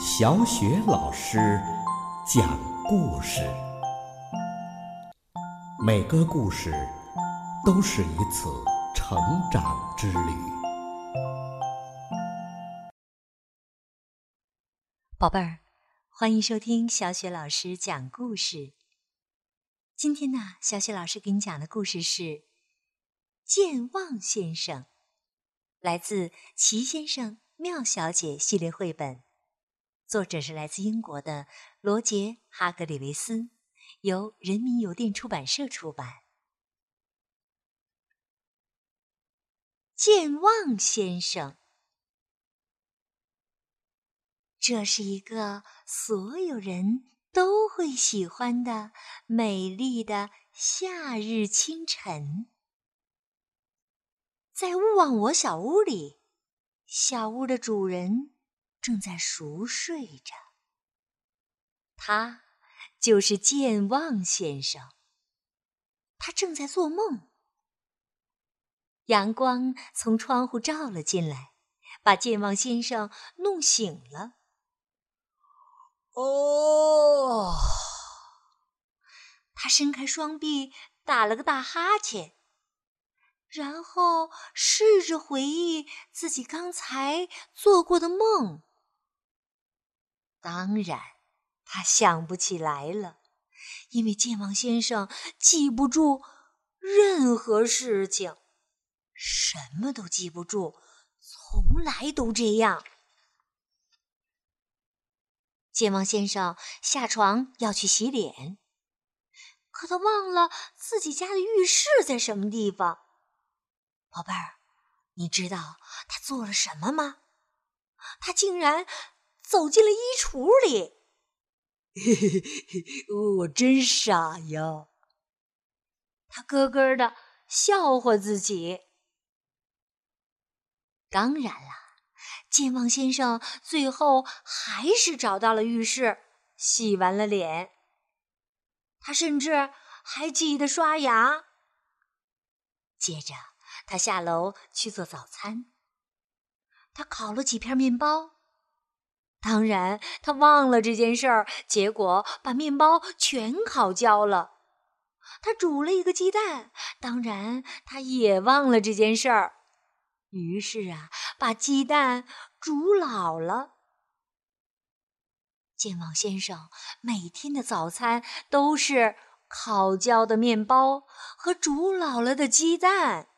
小雪老师讲故事，每个故事都是一次成长之旅。宝贝儿，欢迎收听小雪老师讲故事。今天呢，小雪老师给你讲的故事是《健忘先生》，来自《齐先生妙小姐》系列绘本，作者是来自英国的罗杰·哈格里维斯，由人民邮电出版社出版。健忘先生，这是一个所有人。都会喜欢的美丽的夏日清晨，在勿忘我小屋里，小屋的主人正在熟睡着。他就是健忘先生，他正在做梦。阳光从窗户照了进来，把健忘先生弄醒了。哦，他伸开双臂，打了个大哈欠，然后试着回忆自己刚才做过的梦。当然，他想不起来了，因为健忘先生记不住任何事情，什么都记不住，从来都这样。健忘先生下床要去洗脸，可他忘了自己家的浴室在什么地方。宝贝儿，你知道他做了什么吗？他竟然走进了衣橱里！嘿嘿嘿，我真傻呀！他咯咯的笑话自己。当然了。健忘先生最后还是找到了浴室，洗完了脸。他甚至还记得刷牙。接着，他下楼去做早餐。他烤了几片面包。当然，他忘了这件事儿，结果把面包全烤焦了。他煮了一个鸡蛋。当然，他也忘了这件事儿。于是啊，把鸡蛋煮老了。健忘先生每天的早餐都是烤焦的面包和煮老了的鸡蛋。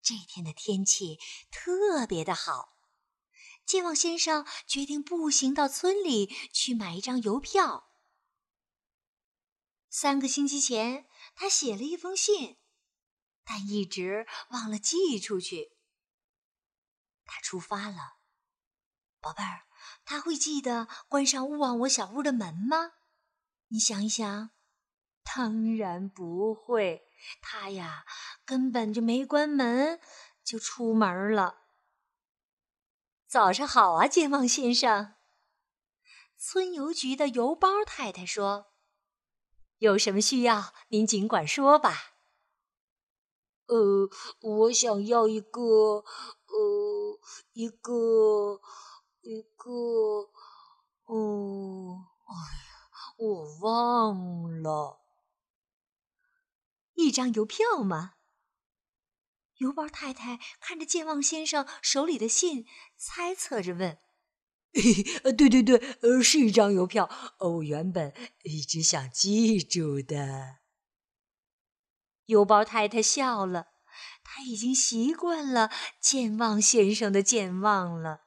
这天的天气特别的好，健忘先生决定步行到村里去买一张邮票。三个星期前，他写了一封信。但一直忘了寄出去。他出发了，宝贝儿，他会记得关上勿忘我小屋的门吗？你想一想，当然不会。他呀，根本就没关门就出门了。早上好啊，健忘先生。村邮局的邮包太太说：“有什么需要，您尽管说吧。”呃，我想要一个，呃，一个，一个，哦，哎呀，我忘了，一张邮票吗？邮包太太看着健忘先生手里的信，猜测着问：“呃，对对对，呃，是一张邮票。我原本一直想记住的。”邮包太太笑了，她已经习惯了健忘先生的健忘了。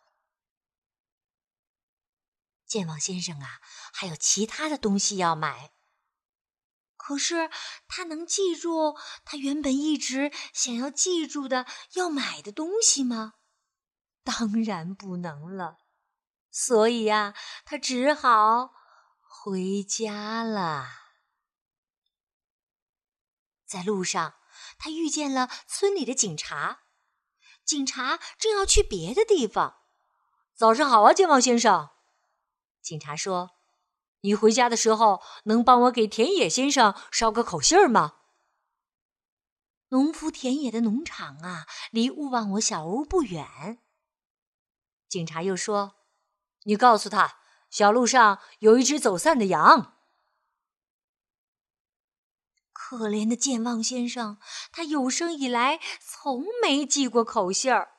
健忘先生啊，还有其他的东西要买。可是他能记住他原本一直想要记住的要买的东西吗？当然不能了。所以呀，他只好回家了。在路上，他遇见了村里的警察。警察正要去别的地方。早上好啊，健忘先生。警察说：“你回家的时候能帮我给田野先生捎个口信儿吗？”农夫田野的农场啊，离勿忘我小屋不远。警察又说：“你告诉他，小路上有一只走散的羊。”可怜的健忘先生，他有生以来从没寄过口信儿。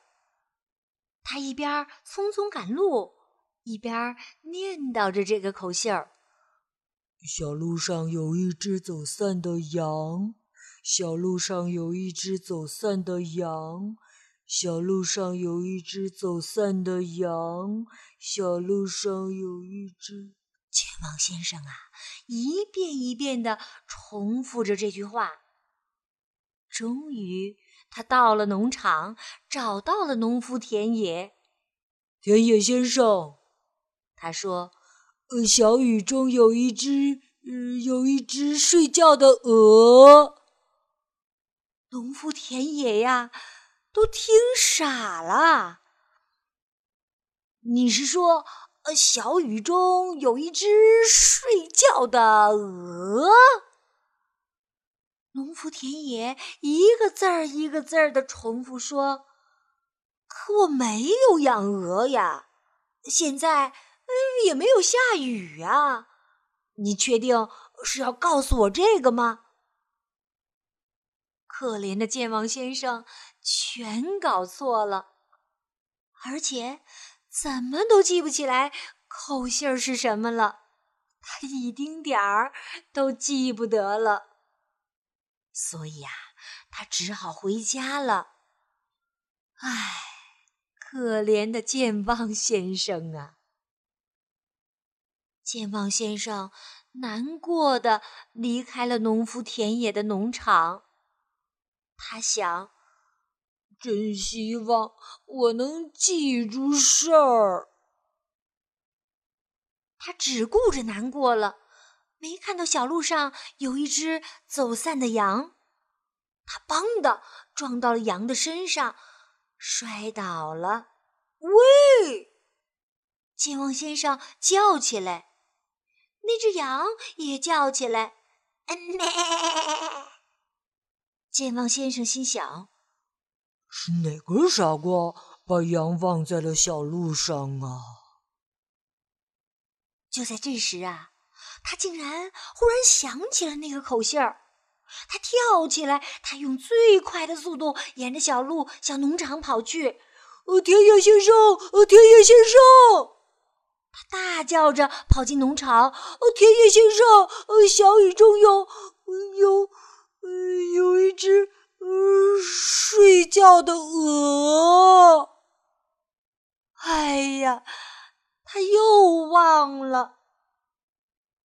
他一边匆匆赶路，一边念叨着这个口信儿：“小路上有一只走散的羊，小路上有一只走散的羊，小路上有一只走散的羊，小路上有一只。”健忘先生啊，一遍一遍的重复着这句话。终于，他到了农场，找到了农夫田野。田野先生，他说：“呃，小雨中有一只，呃，有一只睡觉的鹅。”农夫田野呀，都听傻了。你是说？呃小雨中有一只睡觉的鹅。农夫田野一个字儿一个字儿的重复说：“可我没有养鹅呀，现在也没有下雨啊。你确定是要告诉我这个吗？”可怜的健忘先生全搞错了，而且。怎么都记不起来口信儿是什么了，他一丁点儿都记不得了，所以啊，他只好回家了。唉，可怜的健忘先生啊！健忘先生难过的离开了农夫田野的农场，他想。真希望我能记住事儿。他只顾着难过了，没看到小路上有一只走散的羊。他“邦”的撞到了羊的身上，摔倒了。喂！健忘先生叫起来，那只羊也叫起来。健忘先生心想。是哪个傻瓜把羊忘在了小路上啊？就在这时啊，他竟然忽然想起了那个口信儿。他跳起来，他用最快的速度沿着小路向农场跑去。呃，田野先生，呃，田野先生！他大叫着跑进农场。呃，田野先生，呃，小雨中有有有一只。嗯，睡觉的鹅。哎呀，他又忘了。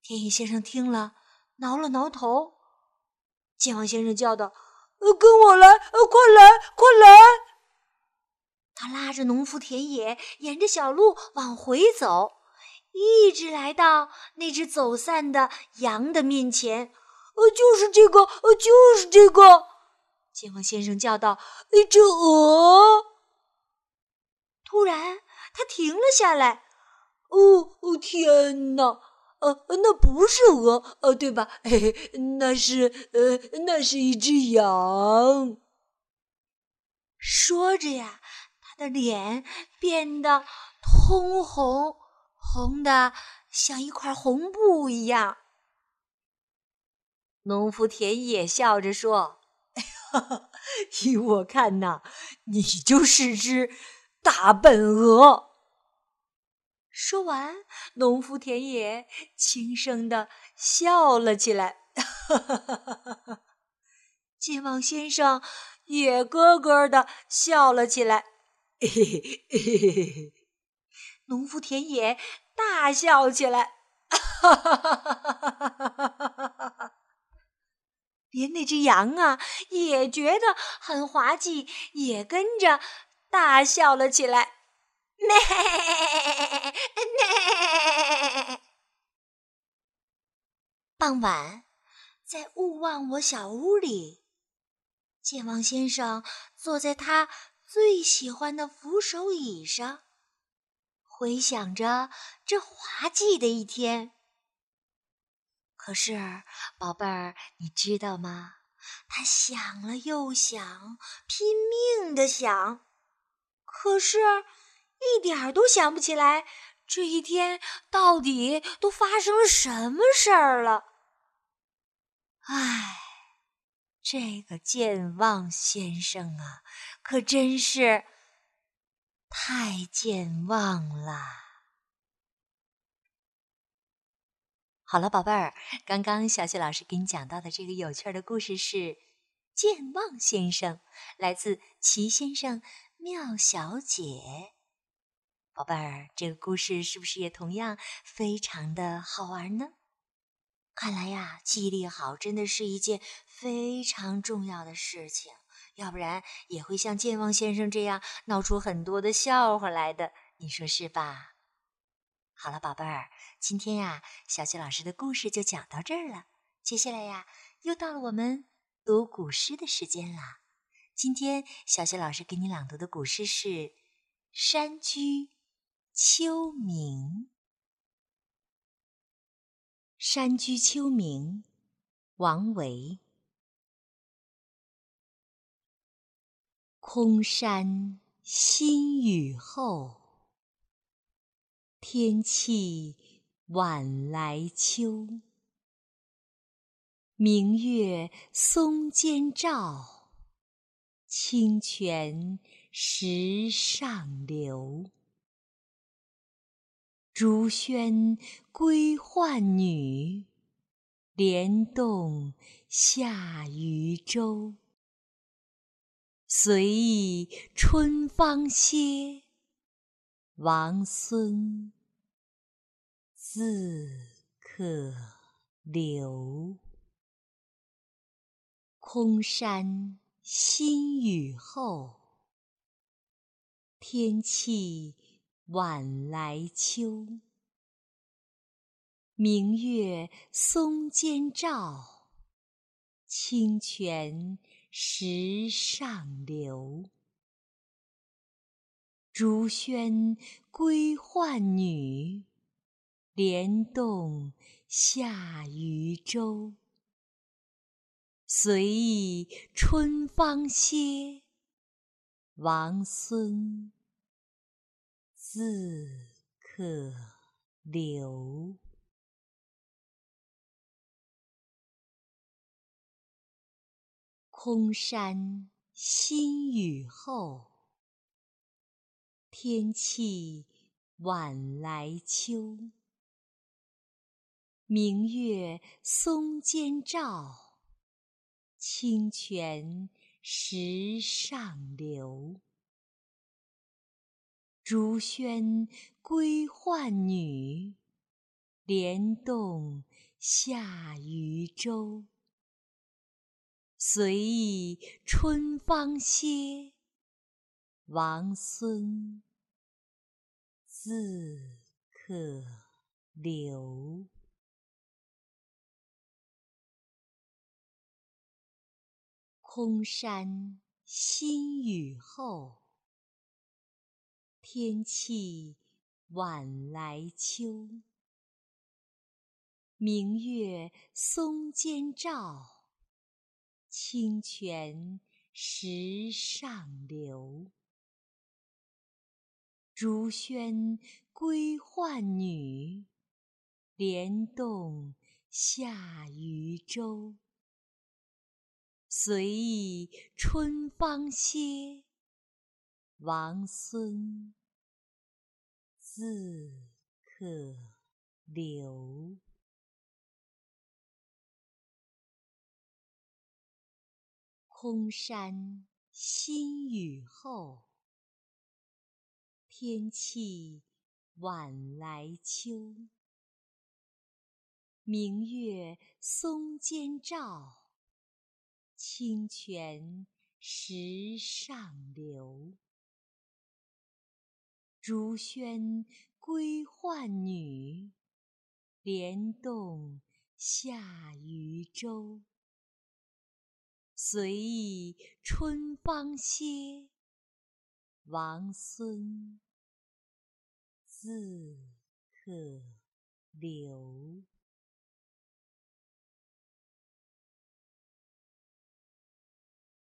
田野先生听了，挠了挠头。剑王先生叫道：“呃，跟我来，呃，快来，快来！”他拉着农夫田野，沿着小路往回走，一直来到那只走散的羊的面前。呃，就是这个，呃，就是这个。健忘先生叫道：“一只鹅！”突然，他停了下来。“哦哦，天哪！呃，那不是鹅，呃，对吧？嘿嘿，那是呃，那是一只羊。”说着呀，他的脸变得通红，红的像一块红布一样。农夫田野笑着说。依我看呐，你就是只大笨鹅。说完，农夫田野轻声的笑了起来。哈哈！健忘先生也咯咯的笑了起来。嘿嘿嘿嘿！农夫田野大笑起来。哈哈哈哈哈！连那只羊啊，也觉得很滑稽，也跟着大笑了起来。傍晚，在勿忘我小屋里，健忘先生坐在他最喜欢的扶手椅上，回想着这滑稽的一天。可是，宝贝儿，你知道吗？他想了又想，拼命的想，可是一点儿都想不起来这一天到底都发生了什么事儿了。唉，这个健忘先生啊，可真是太健忘了。好了，宝贝儿，刚刚小雪老师给你讲到的这个有趣的故事是《健忘先生》，来自《齐先生妙小姐》。宝贝儿，这个故事是不是也同样非常的好玩呢？看来呀，记忆力好真的是一件非常重要的事情，要不然也会像健忘先生这样闹出很多的笑话来的。你说是吧？好了，宝贝儿，今天呀，小雪老师的故事就讲到这儿了。接下来呀，又到了我们读古诗的时间啦。今天小雪老师给你朗读的古诗是《山居秋暝》。《山居秋暝》王维。空山新雨后。天气晚来秋，明月松间照，清泉石上流。竹喧归浣女，莲动下渔舟。随意春芳歇。王孙自可留。空山新雨后，天气晚来秋。明月松间照，清泉石上流。竹喧归浣女，莲动下渔舟。随意春芳歇，王孙自可留。空山新雨后。天气晚来秋，明月松间照，清泉石上流。竹喧归浣女，莲动下渔舟。随意春芳歇，王孙。自可留。空山新雨后，天气晚来秋。明月松间照，清泉石上流。竹喧归浣女，莲动下渔舟。随意春芳歇，王孙自可留。空山新雨后。天气晚来秋，明月松间照，清泉石上流。竹喧归浣女，莲动下渔舟。随意春芳歇，王孙。自可留。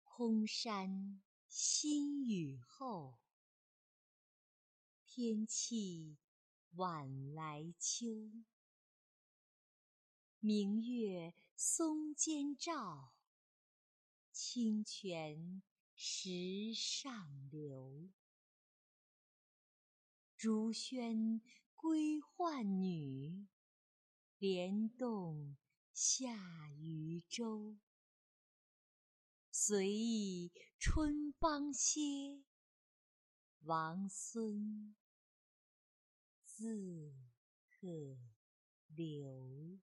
空山新雨后，天气晚来秋。明月松间照，清泉石上流。竹喧归浣女，莲动下渔舟。随意春芳歇，王孙自可留。